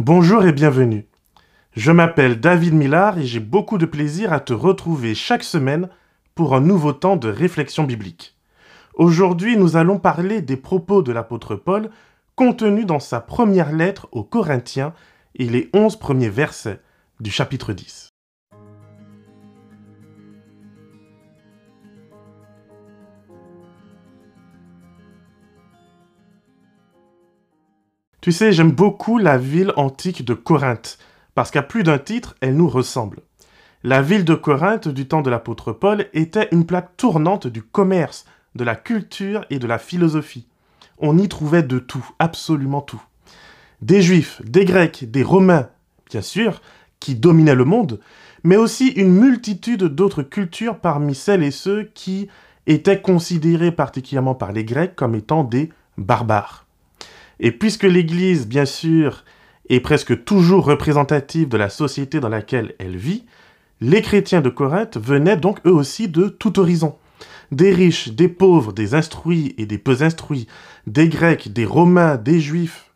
Bonjour et bienvenue. Je m'appelle David Millard et j'ai beaucoup de plaisir à te retrouver chaque semaine pour un nouveau temps de réflexion biblique. Aujourd'hui, nous allons parler des propos de l'apôtre Paul contenus dans sa première lettre aux Corinthiens et les onze premiers versets du chapitre 10. Tu sais, j'aime beaucoup la ville antique de Corinthe, parce qu'à plus d'un titre, elle nous ressemble. La ville de Corinthe du temps de l'apôtre Paul était une plaque tournante du commerce, de la culture et de la philosophie. On y trouvait de tout, absolument tout. Des juifs, des grecs, des romains, bien sûr, qui dominaient le monde, mais aussi une multitude d'autres cultures parmi celles et ceux qui étaient considérés particulièrement par les Grecs comme étant des barbares. Et puisque l'Église, bien sûr, est presque toujours représentative de la société dans laquelle elle vit, les chrétiens de Corinthe venaient donc eux aussi de tout horizon. Des riches, des pauvres, des instruits et des peu instruits, des Grecs, des Romains, des Juifs,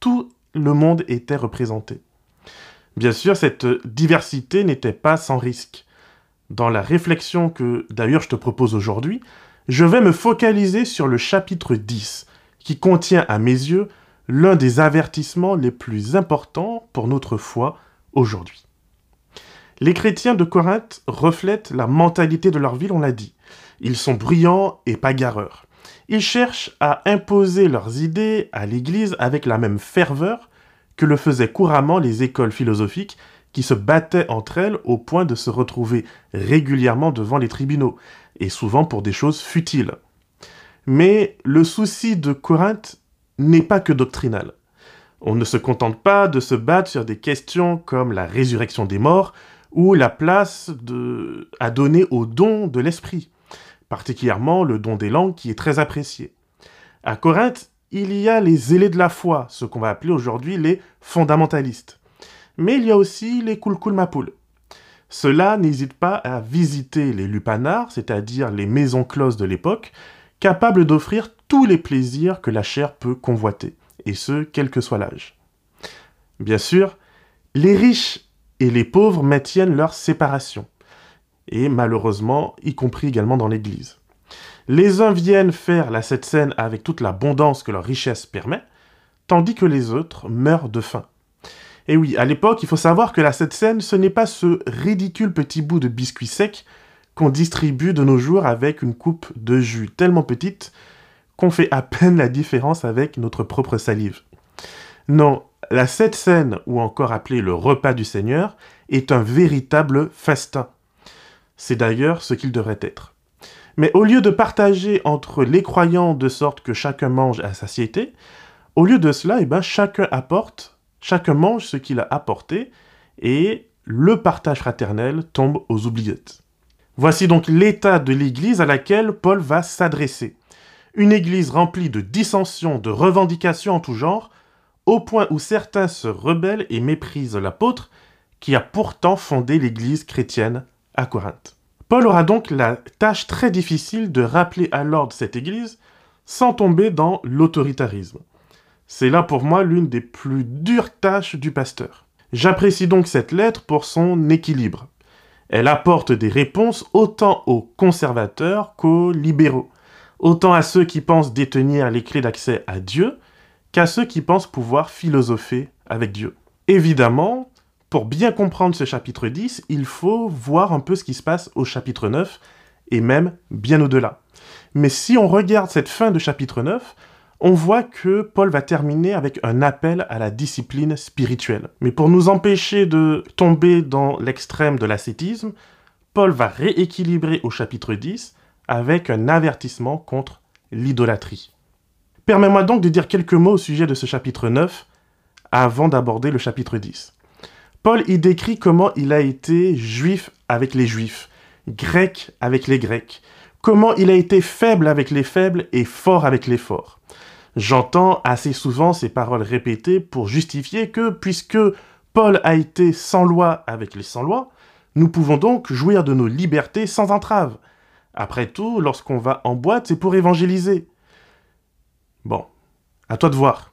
tout le monde était représenté. Bien sûr, cette diversité n'était pas sans risque. Dans la réflexion que d'ailleurs je te propose aujourd'hui, je vais me focaliser sur le chapitre 10, qui contient à mes yeux l'un des avertissements les plus importants pour notre foi aujourd'hui. Les chrétiens de Corinthe reflètent la mentalité de leur ville, on l'a dit. Ils sont bruyants et pagareurs. Ils cherchent à imposer leurs idées à l'Église avec la même ferveur que le faisaient couramment les écoles philosophiques qui se battaient entre elles au point de se retrouver régulièrement devant les tribunaux, et souvent pour des choses futiles. Mais le souci de Corinthe n'est pas que doctrinal. On ne se contente pas de se battre sur des questions comme la résurrection des morts ou la place à donner au don de l'esprit, particulièrement le don des langues qui est très apprécié. À Corinthe, il y a les zélés de la foi, ce qu'on va appeler aujourd'hui les fondamentalistes. Mais il y a aussi les kulkul mapoul. Ceux-là n'hésitent pas à visiter les lupanards, c'est-à-dire les maisons closes de l'époque, capable d'offrir tous les plaisirs que la chair peut convoiter, et ce, quel que soit l'âge. Bien sûr, les riches et les pauvres maintiennent leur séparation, et malheureusement, y compris également dans l'Église. Les uns viennent faire la cette scène avec toute l'abondance que leur richesse permet, tandis que les autres meurent de faim. Et oui, à l'époque, il faut savoir que la cette scène, ce n'est pas ce ridicule petit bout de biscuit sec qu'on distribue de nos jours avec une coupe de jus tellement petite qu'on fait à peine la différence avec notre propre salive. Non, la cette scène, ou encore appelée le repas du Seigneur, est un véritable festin. C'est d'ailleurs ce qu'il devrait être. Mais au lieu de partager entre les croyants de sorte que chacun mange à satiété, au lieu de cela, eh ben, chacun apporte, chacun mange ce qu'il a apporté, et le partage fraternel tombe aux oubliettes. Voici donc l'état de l'Église à laquelle Paul va s'adresser. Une Église remplie de dissensions, de revendications en tout genre, au point où certains se rebellent et méprisent l'apôtre qui a pourtant fondé l'Église chrétienne à Corinthe. Paul aura donc la tâche très difficile de rappeler à l'ordre cette Église sans tomber dans l'autoritarisme. C'est là pour moi l'une des plus dures tâches du pasteur. J'apprécie donc cette lettre pour son équilibre. Elle apporte des réponses autant aux conservateurs qu'aux libéraux, autant à ceux qui pensent détenir les clés d'accès à Dieu qu'à ceux qui pensent pouvoir philosopher avec Dieu. Évidemment, pour bien comprendre ce chapitre 10, il faut voir un peu ce qui se passe au chapitre 9 et même bien au-delà. Mais si on regarde cette fin de chapitre 9, on voit que Paul va terminer avec un appel à la discipline spirituelle. Mais pour nous empêcher de tomber dans l'extrême de l'ascétisme, Paul va rééquilibrer au chapitre 10 avec un avertissement contre l'idolâtrie. Permets-moi donc de dire quelques mots au sujet de ce chapitre 9 avant d'aborder le chapitre 10. Paul y décrit comment il a été juif avec les juifs, grec avec les grecs, comment il a été faible avec les faibles et fort avec les forts. J'entends assez souvent ces paroles répétées pour justifier que, puisque Paul a été sans loi avec les sans loi, nous pouvons donc jouir de nos libertés sans entrave. Après tout, lorsqu'on va en boîte, c'est pour évangéliser. Bon, à toi de voir.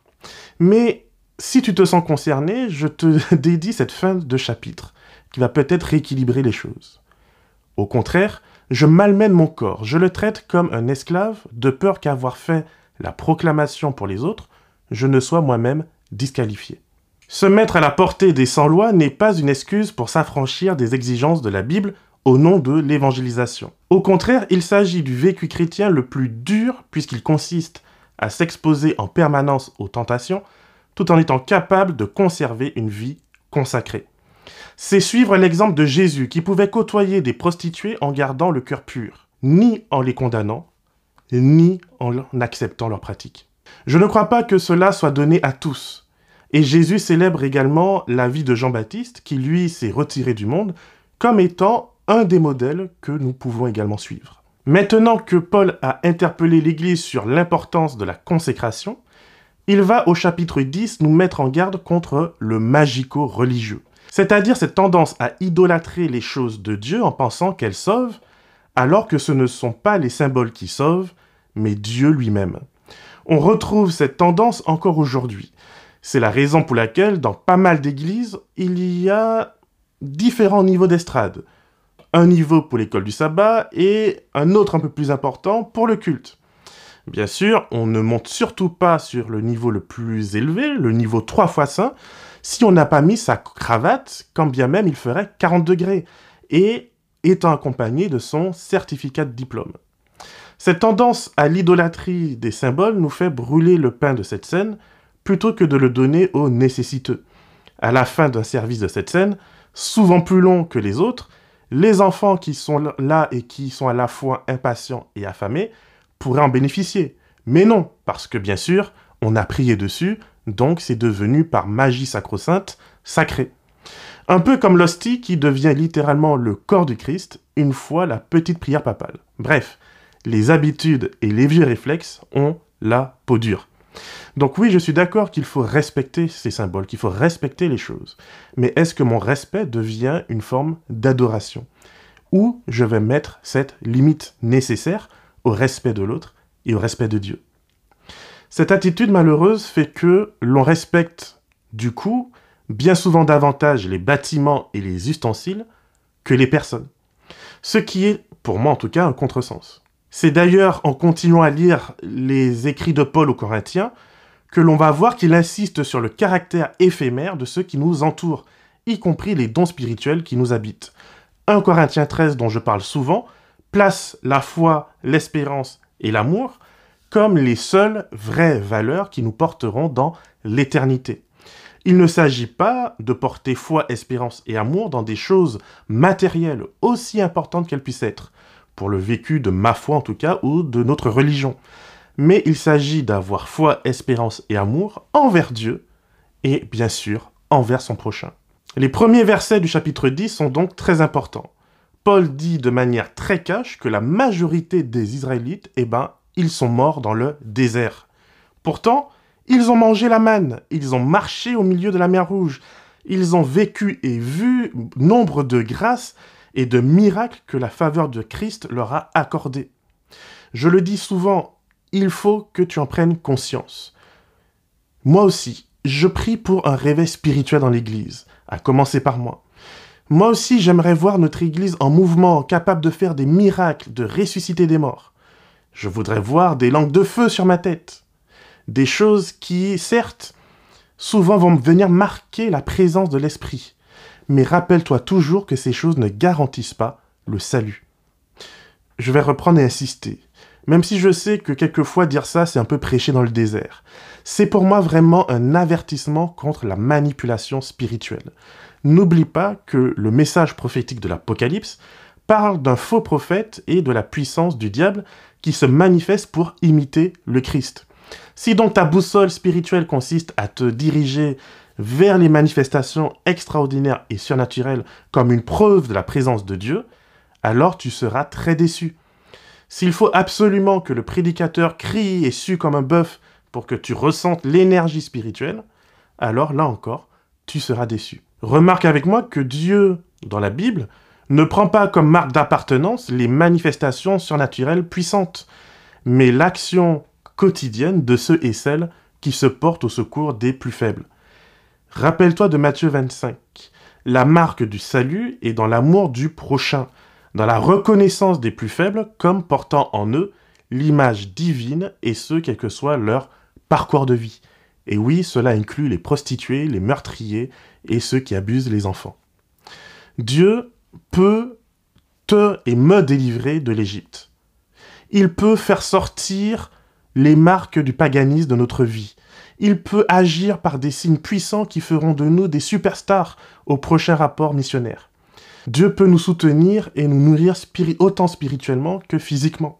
Mais si tu te sens concerné, je te dédie cette fin de chapitre, qui va peut-être rééquilibrer les choses. Au contraire, je malmène mon corps, je le traite comme un esclave, de peur qu'avoir fait la proclamation pour les autres, je ne sois moi-même disqualifié. Se mettre à la portée des sans-lois n'est pas une excuse pour s'affranchir des exigences de la Bible au nom de l'évangélisation. Au contraire, il s'agit du vécu chrétien le plus dur puisqu'il consiste à s'exposer en permanence aux tentations tout en étant capable de conserver une vie consacrée. C'est suivre l'exemple de Jésus qui pouvait côtoyer des prostituées en gardant le cœur pur, ni en les condamnant, ni en acceptant leurs pratiques. Je ne crois pas que cela soit donné à tous. Et Jésus célèbre également la vie de Jean-Baptiste, qui lui s'est retiré du monde, comme étant un des modèles que nous pouvons également suivre. Maintenant que Paul a interpellé l'Église sur l'importance de la consécration, il va au chapitre 10 nous mettre en garde contre le magico-religieux, c'est-à-dire cette tendance à idolâtrer les choses de Dieu en pensant qu'elles sauvent, alors que ce ne sont pas les symboles qui sauvent, mais Dieu lui-même. On retrouve cette tendance encore aujourd'hui. C'est la raison pour laquelle, dans pas mal d'églises, il y a différents niveaux d'estrade. Un niveau pour l'école du sabbat et un autre un peu plus important pour le culte. Bien sûr, on ne monte surtout pas sur le niveau le plus élevé, le niveau 3 fois saint, si on n'a pas mis sa cravate, quand bien même il ferait 40 degrés, et étant accompagné de son certificat de diplôme. Cette tendance à l'idolâtrie des symboles nous fait brûler le pain de cette scène plutôt que de le donner aux nécessiteux. À la fin d'un service de cette scène, souvent plus long que les autres, les enfants qui sont là et qui sont à la fois impatients et affamés pourrait en bénéficier. Mais non, parce que bien sûr, on a prié dessus, donc c'est devenu par magie sacro-sainte sacré. Un peu comme l'hostie qui devient littéralement le corps du Christ une fois la petite prière papale. Bref, les habitudes et les vieux réflexes ont la peau dure. Donc oui, je suis d'accord qu'il faut respecter ces symboles, qu'il faut respecter les choses. Mais est-ce que mon respect devient une forme d'adoration? Où je vais mettre cette limite nécessaire au respect de l'autre et au respect de Dieu? Cette attitude malheureuse fait que l'on respecte du coup bien souvent davantage les bâtiments et les ustensiles que les personnes. Ce qui est, pour moi en tout cas, un contresens. C'est d'ailleurs en continuant à lire les écrits de Paul aux Corinthiens que l'on va voir qu'il insiste sur le caractère éphémère de ceux qui nous entourent, y compris les dons spirituels qui nous habitent. 1 Corinthiens 13 dont je parle souvent place la foi, l'espérance et l'amour comme les seules vraies valeurs qui nous porteront dans l'éternité. Il ne s'agit pas de porter foi, espérance et amour dans des choses matérielles aussi importantes qu'elles puissent être, pour le vécu de ma foi en tout cas, ou de notre religion. Mais il s'agit d'avoir foi, espérance et amour envers Dieu, et bien sûr envers son prochain. Les premiers versets du chapitre 10 sont donc très importants. Paul dit de manière très cash que la majorité des Israélites, eh ben, ils sont morts dans le désert. Pourtant, ils ont mangé la manne, ils ont marché au milieu de la mer Rouge, ils ont vécu et vu nombre de grâces et de miracles que la faveur de Christ leur a accordés. Je le dis souvent, il faut que tu en prennes conscience. Moi aussi, je prie pour un réveil spirituel dans l'Église, à commencer par moi. Moi aussi, j'aimerais voir notre Église en mouvement, capable de faire des miracles, de ressusciter des morts. Je voudrais voir des langues de feu sur ma tête. Des choses qui, certes, souvent vont venir marquer la présence de l'Esprit. Mais rappelle-toi toujours que ces choses ne garantissent pas le salut. Je vais reprendre et insister. Même si je sais que quelquefois dire ça, c'est un peu prêcher dans le désert. C'est pour moi vraiment un avertissement contre la manipulation spirituelle n'oublie pas que le message prophétique de l'Apocalypse parle d'un faux prophète et de la puissance du diable qui se manifeste pour imiter le Christ. Si donc ta boussole spirituelle consiste à te diriger vers les manifestations extraordinaires et surnaturelles comme une preuve de la présence de Dieu, alors tu seras très déçu. S'il faut absolument que le prédicateur crie et sue comme un bœuf pour que tu ressentes l'énergie spirituelle, alors là encore, tu seras déçu. Remarque avec moi que Dieu, dans la Bible, ne prend pas comme marque d'appartenance les manifestations surnaturelles puissantes, mais l'action quotidienne de ceux et celles qui se portent au secours des plus faibles. Rappelle-toi de Matthieu 25. La marque du salut est dans l'amour du prochain, dans la reconnaissance des plus faibles comme portant en eux l'image divine et ce quel que soit leur parcours de vie. Et oui, cela inclut les prostituées, les meurtriers et ceux qui abusent les enfants. Dieu peut te et me délivrer de l'Égypte. Il peut faire sortir les marques du paganisme de notre vie. Il peut agir par des signes puissants qui feront de nous des superstars au prochain rapport missionnaire. Dieu peut nous soutenir et nous nourrir autant spirituellement que physiquement.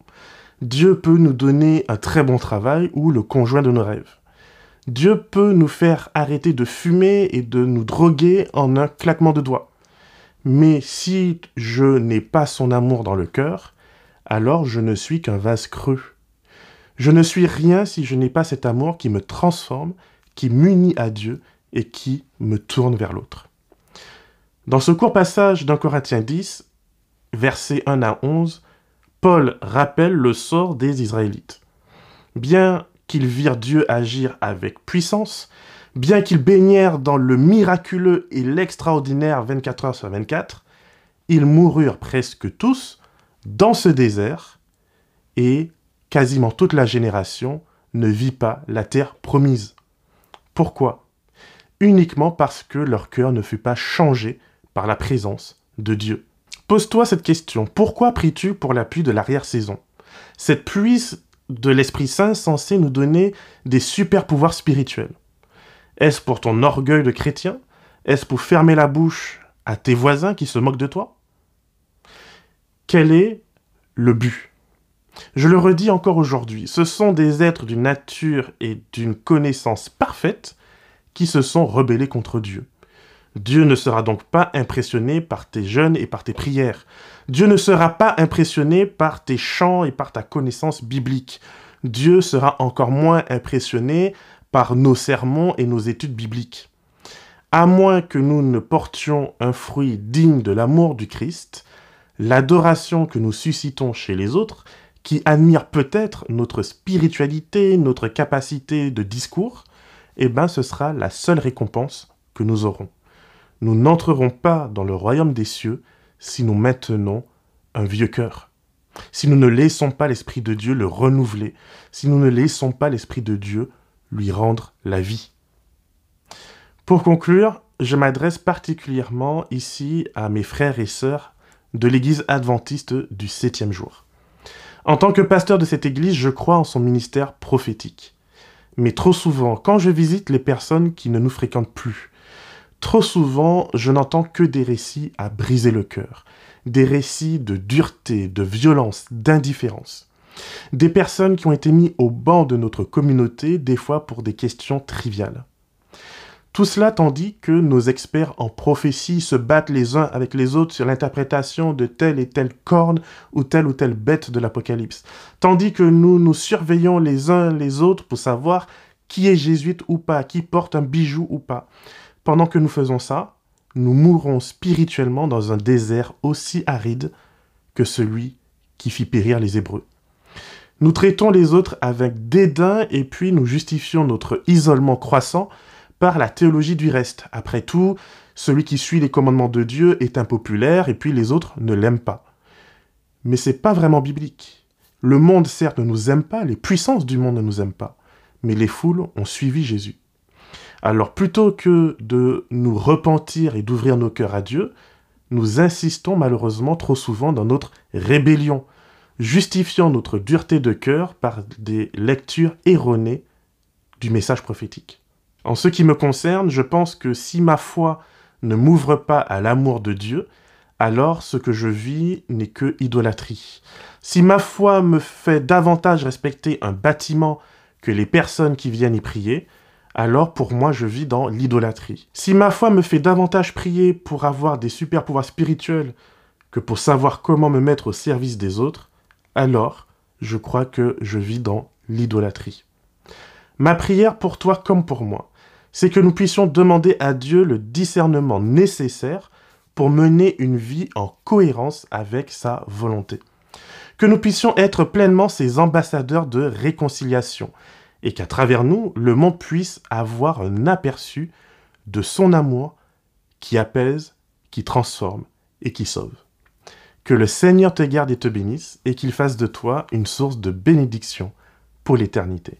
Dieu peut nous donner un très bon travail ou le conjoint de nos rêves. Dieu peut nous faire arrêter de fumer et de nous droguer en un claquement de doigts. Mais si je n'ai pas son amour dans le cœur, alors je ne suis qu'un vase creux. Je ne suis rien si je n'ai pas cet amour qui me transforme, qui m'unit à Dieu et qui me tourne vers l'autre. Dans ce court passage d'un Corinthiens 10, versets 1 à 11, Paul rappelle le sort des Israélites. Bien qu'ils virent Dieu agir avec puissance, bien qu'ils baignèrent dans le miraculeux et l'extraordinaire 24 heures sur 24, ils moururent presque tous dans ce désert et quasiment toute la génération ne vit pas la terre promise. Pourquoi? Uniquement parce que leur cœur ne fut pas changé par la présence de Dieu. Pose-toi cette question. Pourquoi pries-tu pour la pluie de l'arrière-saison? Cette pluie de l'Esprit Saint censée nous donner des super pouvoirs spirituels. Est-ce pour ton orgueil de chrétien? Est-ce pour fermer la bouche à tes voisins qui se moquent de toi? Quel est le but? Je le redis encore aujourd'hui, ce sont des êtres d'une nature et d'une connaissance parfaite qui se sont rebellés contre Dieu. Dieu ne sera donc pas impressionné par tes jeûnes et par tes prières. Dieu ne sera pas impressionné par tes chants et par ta connaissance biblique. Dieu sera encore moins impressionné par nos sermons et nos études bibliques. À moins que nous ne portions un fruit digne de l'amour du Christ, l'adoration que nous suscitons chez les autres, qui admirent peut-être notre spiritualité, notre capacité de discours, eh ben ce sera la seule récompense que nous aurons. Nous n'entrerons pas dans le royaume des cieux si nous maintenons un vieux cœur. Si nous ne laissons pas l'Esprit de Dieu le renouveler, si nous ne laissons pas l'Esprit de Dieu lui rendre la vie. Pour conclure, je m'adresse particulièrement ici à mes frères et sœurs de l'Église adventiste du septième jour. En tant que pasteur de cette Église, je crois en son ministère prophétique. Mais trop souvent, quand je visite les personnes qui ne nous fréquentent plus, Trop souvent, je n'entends que des récits à briser le cœur, des récits de dureté, de violence, d'indifférence. Des personnes qui ont été mises au banc de notre communauté, des fois pour des questions triviales. Tout cela tandis que nos experts en prophétie se battent les uns avec les autres sur l'interprétation de telle et telle corne ou telle ou telle bête de l'Apocalypse. Tandis que nous nous surveillons les uns les autres pour savoir qui est jésuite ou pas, qui porte un bijou ou pas. Pendant que nous faisons ça, nous mourrons spirituellement dans un désert aussi aride que celui qui fit périr les Hébreux. Nous traitons les autres avec dédain et puis nous justifions notre isolement croissant par la théologie du reste. Après tout, celui qui suit les commandements de Dieu est impopulaire et puis les autres ne l'aiment pas. Mais c'est pas vraiment biblique. Le monde certes ne nous aime pas, les puissances du monde ne nous aiment pas, mais les foules ont suivi Jésus. Alors plutôt que de nous repentir et d'ouvrir nos cœurs à Dieu, nous insistons malheureusement trop souvent dans notre rébellion, justifiant notre dureté de cœur par des lectures erronées du message prophétique. En ce qui me concerne, je pense que si ma foi ne m'ouvre pas à l'amour de Dieu, alors ce que je vis n'est que idolâtrie. Si ma foi me fait davantage respecter un bâtiment que les personnes qui viennent y prier, alors pour moi je vis dans l'idolâtrie. Si ma foi me fait davantage prier pour avoir des super pouvoirs spirituels que pour savoir comment me mettre au service des autres, alors je crois que je vis dans l'idolâtrie. Ma prière pour toi comme pour moi, c'est que nous puissions demander à Dieu le discernement nécessaire pour mener une vie en cohérence avec sa volonté. Que nous puissions être pleinement ses ambassadeurs de réconciliation, et qu'à travers nous, le monde puisse avoir un aperçu de son amour qui apaise, qui transforme et qui sauve. Que le Seigneur te garde et te bénisse, et qu'il fasse de toi une source de bénédiction pour l'éternité.